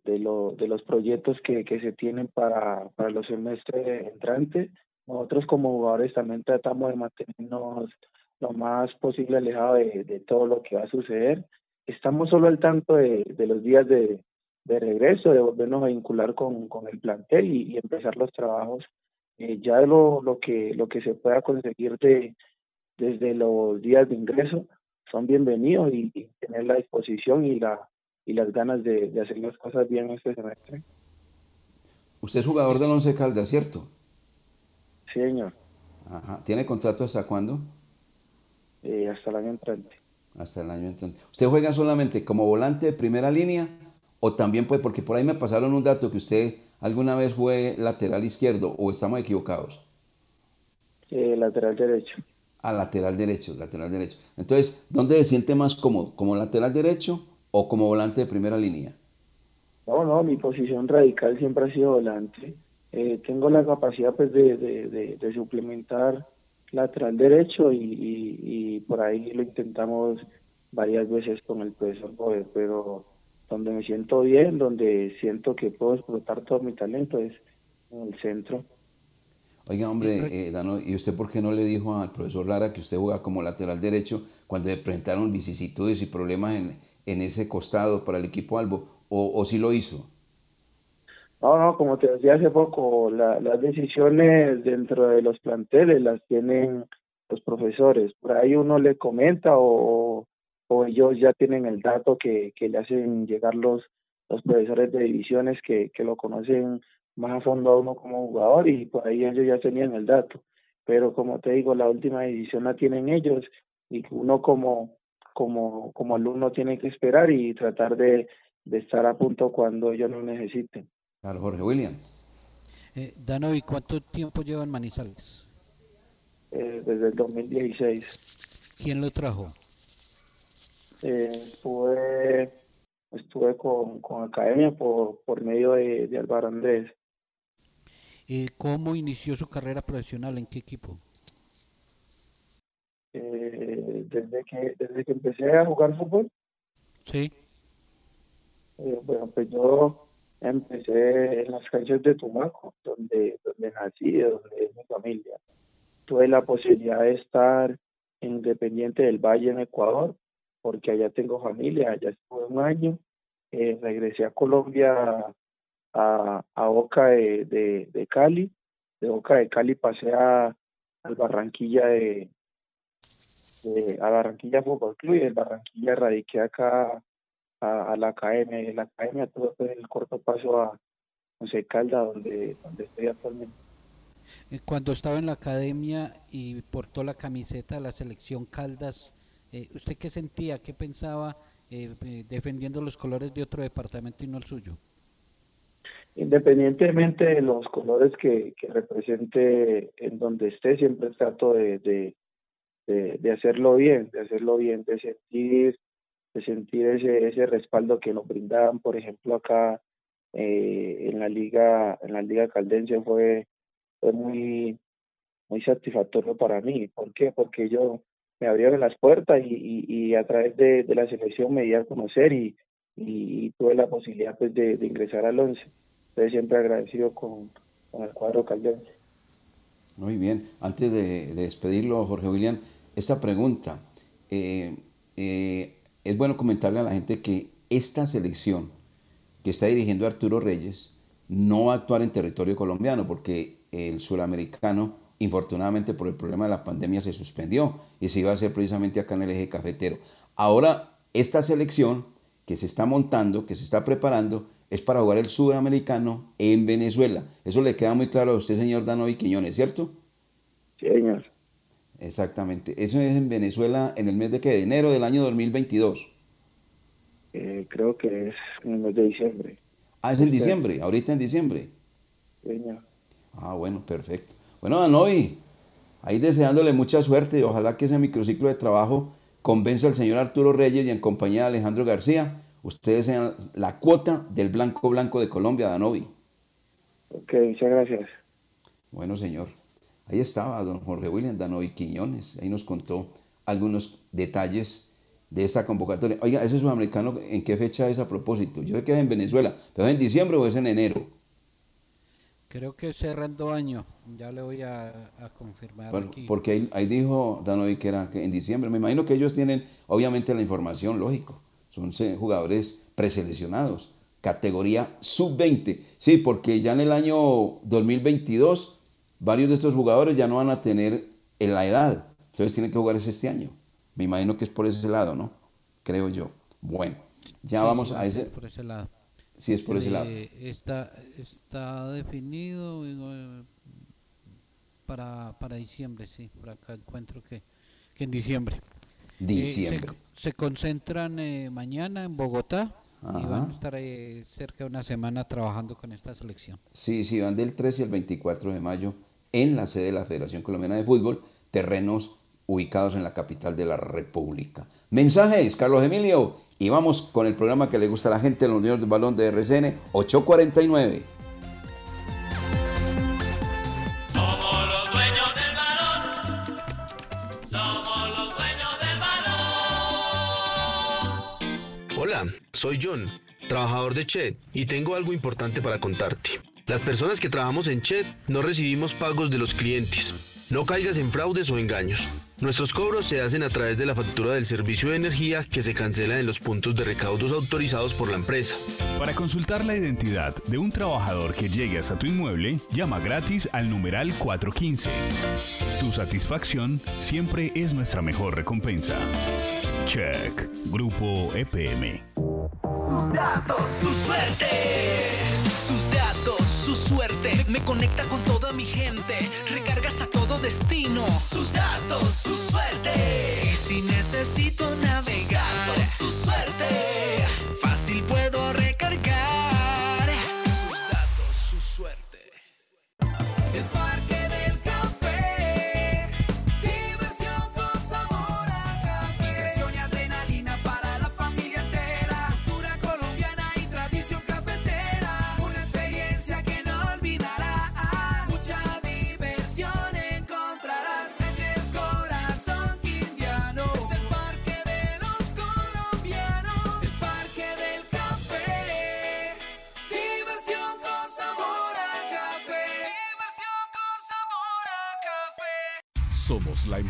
de, lo, de los proyectos que, que se tienen para, para los semestres entrantes. Nosotros como jugadores también tratamos de mantenernos lo más posible alejado de, de todo lo que va a suceder. Estamos solo al tanto de, de los días de, de regreso, de volvernos a vincular con, con el plantel y, y empezar los trabajos eh, ya lo, lo, que, lo que se pueda conseguir de, desde los días de ingreso son bienvenidos y, tener la disposición y, la, y las ganas de, de, hacer las cosas bien este semestre. Usted es jugador del Once Caldas, ¿cierto? Sí, señor. Ajá. ¿Tiene contrato hasta cuándo? Eh, hasta el año entrante. Hasta el año entrante. ¿Usted juega solamente como volante de primera línea o también puede, porque por ahí me pasaron un dato que usted alguna vez fue lateral izquierdo o estamos equivocados? Eh, lateral derecho. Ah, lateral derecho, lateral derecho. Entonces, ¿dónde se siente más cómodo? ¿Como lateral derecho o como volante de primera línea? No, no, mi posición radical siempre ha sido volante. Eh, tengo la capacidad pues de, de, de, suplementar lateral derecho y, y, y, por ahí lo intentamos varias veces con el profesor Boder, pero donde me siento bien, donde siento que puedo explotar todo mi talento es en el centro. Oiga, hombre, eh, Dano, ¿y usted por qué no le dijo al profesor Lara que usted juega como lateral derecho cuando le presentaron vicisitudes y problemas en, en ese costado para el equipo Albo? ¿O, o sí lo hizo? No, no, como te decía hace poco, las decisiones dentro de los planteles las tienen los profesores. Por ahí uno le comenta o, o ellos ya tienen el dato que, que le hacen llegar los, los profesores de divisiones que, que lo conocen más a fondo a uno como jugador y por ahí ellos ya tenían el dato. Pero como te digo, la última decisión la tienen ellos y uno como, como, como alumno tiene que esperar y tratar de, de estar a punto cuando ellos lo necesiten. Claro, Jorge William. Eh, Dano, ¿y cuánto tiempo lleva en Manizales? Eh, desde el 2016. ¿Quién lo trajo? Eh, estuve, estuve con, con Academia por, por medio de, de Álvaro Andrés. ¿Y ¿Cómo inició su carrera profesional? ¿En qué equipo? Eh, desde, que, desde que empecé a jugar fútbol. Sí. Eh, bueno, pues yo empecé en las canchas de Tumaco, donde, donde nací, donde es mi familia. Tuve la posibilidad de estar en Independiente del Valle en Ecuador porque allá tengo familia, allá estuve un año, eh, regresé a Colombia a, Boca de, de, Cali, de Boca de Cali pasé a, al Barranquilla de, a Barranquilla Fútbol Club y del Barranquilla radiqué acá a, la academia, en la academia tuve el corto paso a José Calda donde, donde estoy actualmente. Eh, cuando estaba en la academia y portó la camiseta de la selección Caldas, eh, ¿Usted qué sentía, qué pensaba eh, eh, defendiendo los colores de otro departamento y no el suyo? Independientemente de los colores que, represente en donde esté, siempre trato de, de, hacerlo bien, de hacerlo bien, de sentir, de sentir ese, ese respaldo que nos brindaban, por ejemplo, acá en la liga, en la liga caldense fue, fue muy, muy satisfactorio para mí. ¿Por qué? Porque yo me abrieron las puertas y, y, a través de, de, la selección me di a conocer y, y tuve la posibilidad pues de, de, ingresar al 11. Entonces siempre agradecido con, con el cuadro caldense. Muy bien, antes de, despedirlo, Jorge William, esta pregunta, eh, eh, es bueno comentarle a la gente que esta selección que está dirigiendo Arturo Reyes no va a actuar en territorio colombiano, porque el suramericano, infortunadamente por el problema de la pandemia se suspendió y se iba a hacer precisamente acá en el eje cafetero. Ahora, esta selección que se está montando, que se está preparando, es para jugar el suramericano en Venezuela. Eso le queda muy claro a usted, señor Danovi Quiñones, ¿cierto? Sí, señor. Exactamente. Eso es en Venezuela en el mes de, ¿qué? de enero del año 2022. Eh, creo que es en el mes de diciembre. Ah, es en diciembre, ahorita en diciembre. Señor. Ah, bueno, perfecto. Bueno, Danovi, ahí deseándole mucha suerte y ojalá que ese microciclo de trabajo convenza al señor Arturo Reyes y en compañía de Alejandro García, ustedes sean la cuota del Blanco Blanco de Colombia, Danovi. Ok, muchas gracias. Bueno, señor. Ahí estaba don Jorge William Danovi Quiñones, ahí nos contó algunos detalles de esta convocatoria. Oiga, ese sudamericano, ¿en qué fecha es a propósito? Yo sé que es en Venezuela, pero es en diciembre o es en enero. Creo que cerrando año, ya le voy a, confirmar aquí. Porque ahí, ahí dijo Danovi que era en diciembre. Me imagino que ellos tienen, obviamente, la información, lógico. Son jugadores preseleccionados, categoría sub-20. Sí, porque ya en el año 2022 varios de estos jugadores ya no van a tener en la edad. Entonces tienen que jugar ese este año. Me imagino que es por ese lado, ¿no? Creo yo. Bueno, ya vamos a ese. Por ese lado. Sí, es por ese lado. Eh, está, está definido eh, para, para diciembre, sí. Por acá encuentro que, que en diciembre. Eh, diciembre. se, concentran mañana en Bogotá y van a estar cerca de una semana trabajando con esta selección. Sí, sí, van del 13 al 24 de mayo en la sede de la Federación Colombiana de Fútbol, terrenos ubicados en la capital de la República. Mensajes, Carlos Emilio, y vamos con el programa que le gusta a la gente, los niños del balón de RCN 849. Somos los dueños del balón. Somos los dueños del balón. Hola, soy John, trabajador de Chet, y tengo algo importante para contarte. Las personas que trabajamos en Chet no recibimos pagos de los clientes. No caigas en fraudes o engaños. Nuestros cobros se hacen a través de la factura del servicio de energía que se cancela en los puntos de recaudos autorizados por la empresa. Para consultar la identidad de un trabajador que llegue hasta tu inmueble, llama gratis al numeral 415. Tu satisfacción siempre es nuestra mejor recompensa. Check. Grupo EPM. Sus datos, su suerte. Sus datos, su suerte. Me conecta con toda mi gente. Recargas a todo destino. Sus datos, su suerte. Y si necesito navegar, Sus datos, su suerte. fácil puedo recargar.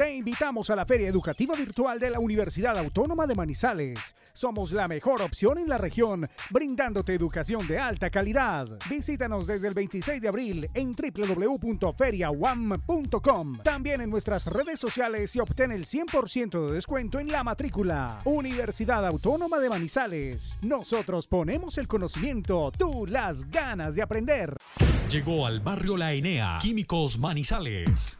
Te invitamos a la Feria Educativa Virtual de la Universidad Autónoma de Manizales. Somos la mejor opción en la región, brindándote educación de alta calidad. Visítanos desde el 26 de abril en www.feriawam.com. También en nuestras redes sociales y obtén el 100% de descuento en la matrícula. Universidad Autónoma de Manizales. Nosotros ponemos el conocimiento, tú las ganas de aprender. Llegó al barrio La Enea, Químicos Manizales.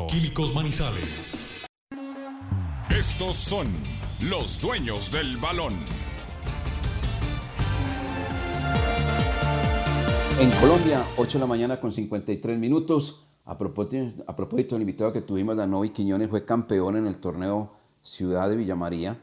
Químicos Manizales. Estos son los dueños del balón. En Colombia, 8 de la mañana con 53 minutos. A propósito, a propósito del invitado que tuvimos, Danovi Quiñones fue campeón en el torneo Ciudad de Villamaría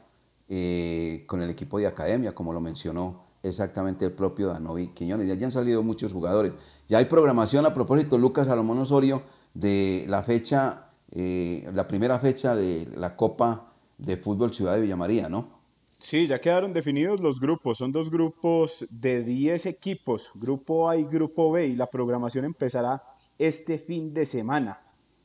eh, con el equipo de academia, como lo mencionó exactamente el propio Danovi Quiñones. Ya han salido muchos jugadores. Ya hay programación a propósito, Lucas Salomón Osorio, de la fecha, eh, la primera fecha de la Copa de Fútbol Ciudad de Villamaría, ¿no? Sí, ya quedaron definidos los grupos. Son dos grupos de 10 equipos, grupo A y grupo B, y la programación empezará este fin de semana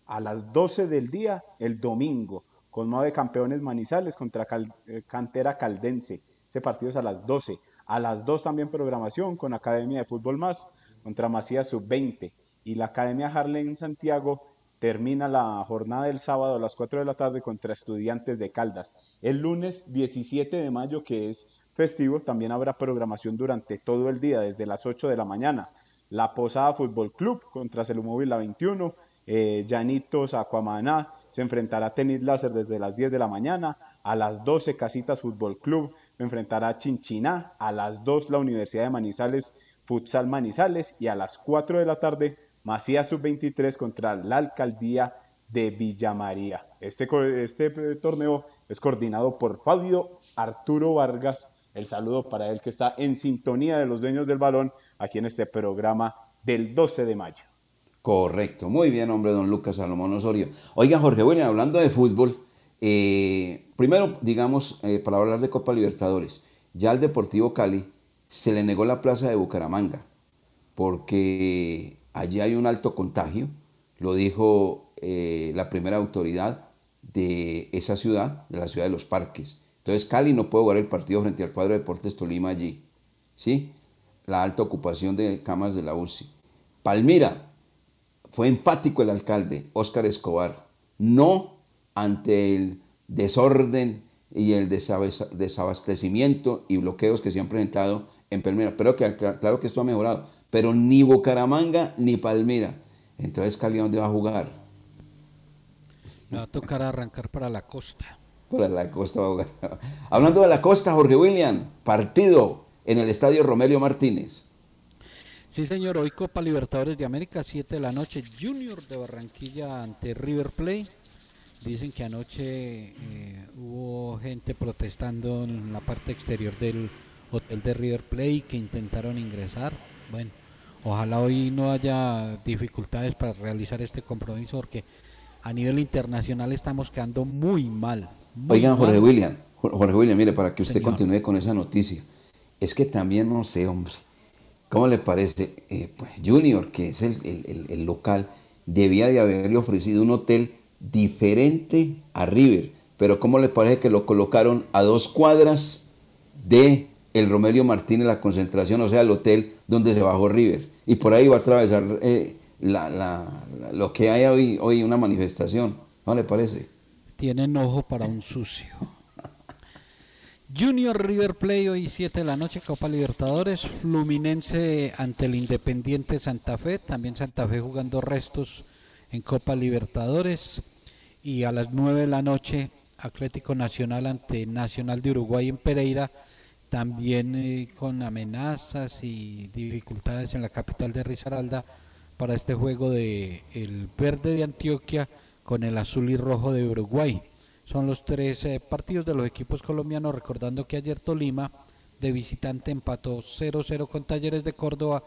a las 12 del día el domingo con nueve campeones manizales contra eh, Cantera Caldense. Ese partido es a las 12. A las 2 también programación con Academia de Fútbol Más contra Macías Sub-20. Y la Academia Harlem Santiago termina la jornada del sábado a las 4 de la tarde contra Estudiantes de Caldas. El lunes 17 de mayo, que es festivo, también habrá programación durante todo el día, desde las 8 de la mañana. La Posada Fútbol Club contra Celumóvil La 21. Eh, Llanitos Aquamaná se enfrentará a Tenis Láser desde las 10 de la mañana. A las 12 Casitas Fútbol Club enfrentará a Chinchiná. A las 2 la Universidad de Manizales Futsal Manizales. Y a las 4 de la tarde Macías Sub-23 contra la Alcaldía de Villa María. Este, este eh, torneo es coordinado por Fabio Arturo Vargas. El saludo para él que está en sintonía de los dueños del balón aquí en este programa del 12 de mayo. Correcto, muy bien, hombre, don Lucas Salomón Osorio. Oiga, Jorge, bueno, hablando de fútbol, eh, primero, digamos, eh, para hablar de Copa Libertadores, ya al Deportivo Cali se le negó la plaza de Bucaramanga, porque allí hay un alto contagio, lo dijo eh, la primera autoridad de esa ciudad, de la ciudad de los parques. Entonces Cali no puede jugar el partido frente al cuadro de Deportes Tolima allí. ¿Sí? la alta ocupación de camas de la UCI. Palmira, fue empático el alcalde, Óscar Escobar, no ante el desorden y el desabastecimiento y bloqueos que se han presentado en Palmira. Pero que, claro que esto ha mejorado, pero ni Bucaramanga ni Palmira. Entonces, Cali, ¿dónde va a jugar? Me va a tocar arrancar para la costa. Para la costa va a jugar. Hablando de la costa, Jorge William, partido en el Estadio Romelio Martínez. Sí, señor, hoy Copa Libertadores de América, 7 de la noche, Junior de Barranquilla ante River Plate. Dicen que anoche eh, hubo gente protestando en la parte exterior del hotel de River Plate que intentaron ingresar. Bueno, ojalá hoy no haya dificultades para realizar este compromiso porque a nivel internacional estamos quedando muy mal. Oigan, Jorge William, Jorge William, mire, para que usted continúe con esa noticia es que también no sé, hombre, ¿cómo le parece? Eh, pues Junior, que es el, local, debía de haberle ofrecido un hotel diferente a River, pero ¿cómo le parece que lo colocaron a dos cuadras de el Romelio Martínez, la concentración, o sea, el hotel donde se bajó River? Y por ahí va a atravesar eh, lo que hay hoy, hoy, una manifestación, ¿no le parece? Tienen ojo para un sucio. Junior River Play hoy 7 de la noche, Copa Libertadores. Fluminense ante el Independiente Santa Fe. También Santa Fe jugando restos en Copa Libertadores. Y a las 9 de la noche, Atlético Nacional ante Nacional de Uruguay en Pereira. También eh, con amenazas y dificultades en la capital de Risaralda para este juego de el verde de Antioquia con el azul y rojo de Uruguay. Son los tres eh, partidos de los equipos colombianos, recordando que ayer Tolima de visitante empató 0-0 con Talleres de Córdoba,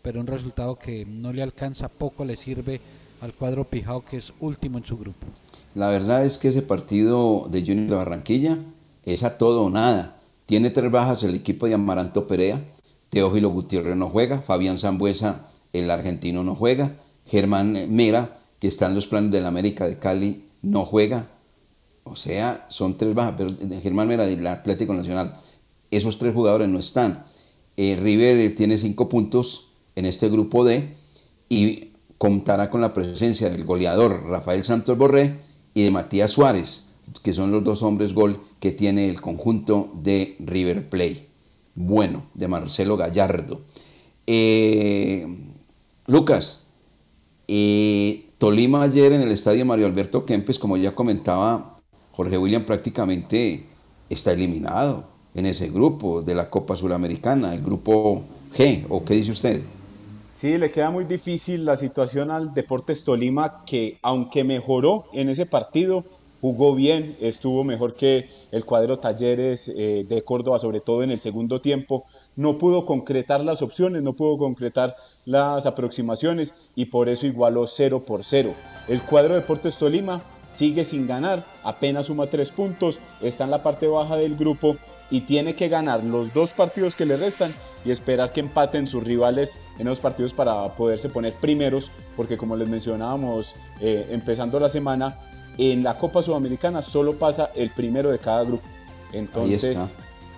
pero un resultado que no le alcanza, poco le sirve al cuadro Pijao, que es último en su grupo. La verdad es que ese partido de Junior de Barranquilla es a todo o nada. Tiene tres bajas el equipo de Amaranto Perea, Teófilo Gutiérrez no juega, Fabián Zambuesa, el argentino, no juega, Germán Mera, que está en los planes del América de Cali, no juega, o sea, son tres bajas, pero Germán Mera del Atlético Nacional, esos tres jugadores no están. Eh, River tiene cinco puntos en este grupo D y contará con la presencia del goleador Rafael Santos Borré y de Matías Suárez, que son los dos hombres gol que tiene el conjunto de River Play. Bueno, de Marcelo Gallardo. Eh, Lucas, eh, Tolima ayer en el estadio Mario Alberto Kempes, como ya comentaba Jorge William prácticamente está eliminado en ese grupo de la Copa Suramericana, el grupo G, ¿o qué dice usted? Sí, le queda muy difícil la situación al Deportes Tolima, que aunque mejoró en ese partido, jugó bien, estuvo mejor que el cuadro Talleres eh, de Córdoba, sobre todo en el segundo tiempo. No pudo concretar las opciones, no pudo concretar las aproximaciones y por eso igualó 0 por 0. El cuadro Deportes Tolima sigue sin ganar, apenas suma 3 puntos, está en la parte baja del grupo y tiene que ganar los dos partidos que le restan y esperar que empaten sus rivales en los partidos para poderse poner primeros, porque como les mencionábamos eh, empezando la semana, en la Copa Sudamericana solo pasa el primero de cada grupo. Entonces,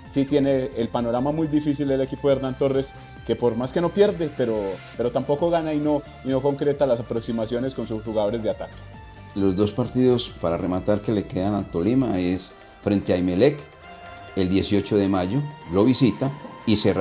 sí tiene el panorama muy difícil el equipo de Hernán Torres, que por más que no pierde, pero, pero tampoco gana y no, y no concreta las aproximaciones con sus jugadores de ataque. Los dos partidos para rematar que le quedan a Tolima es frente a Imelec el 18 de mayo, lo visita y cerra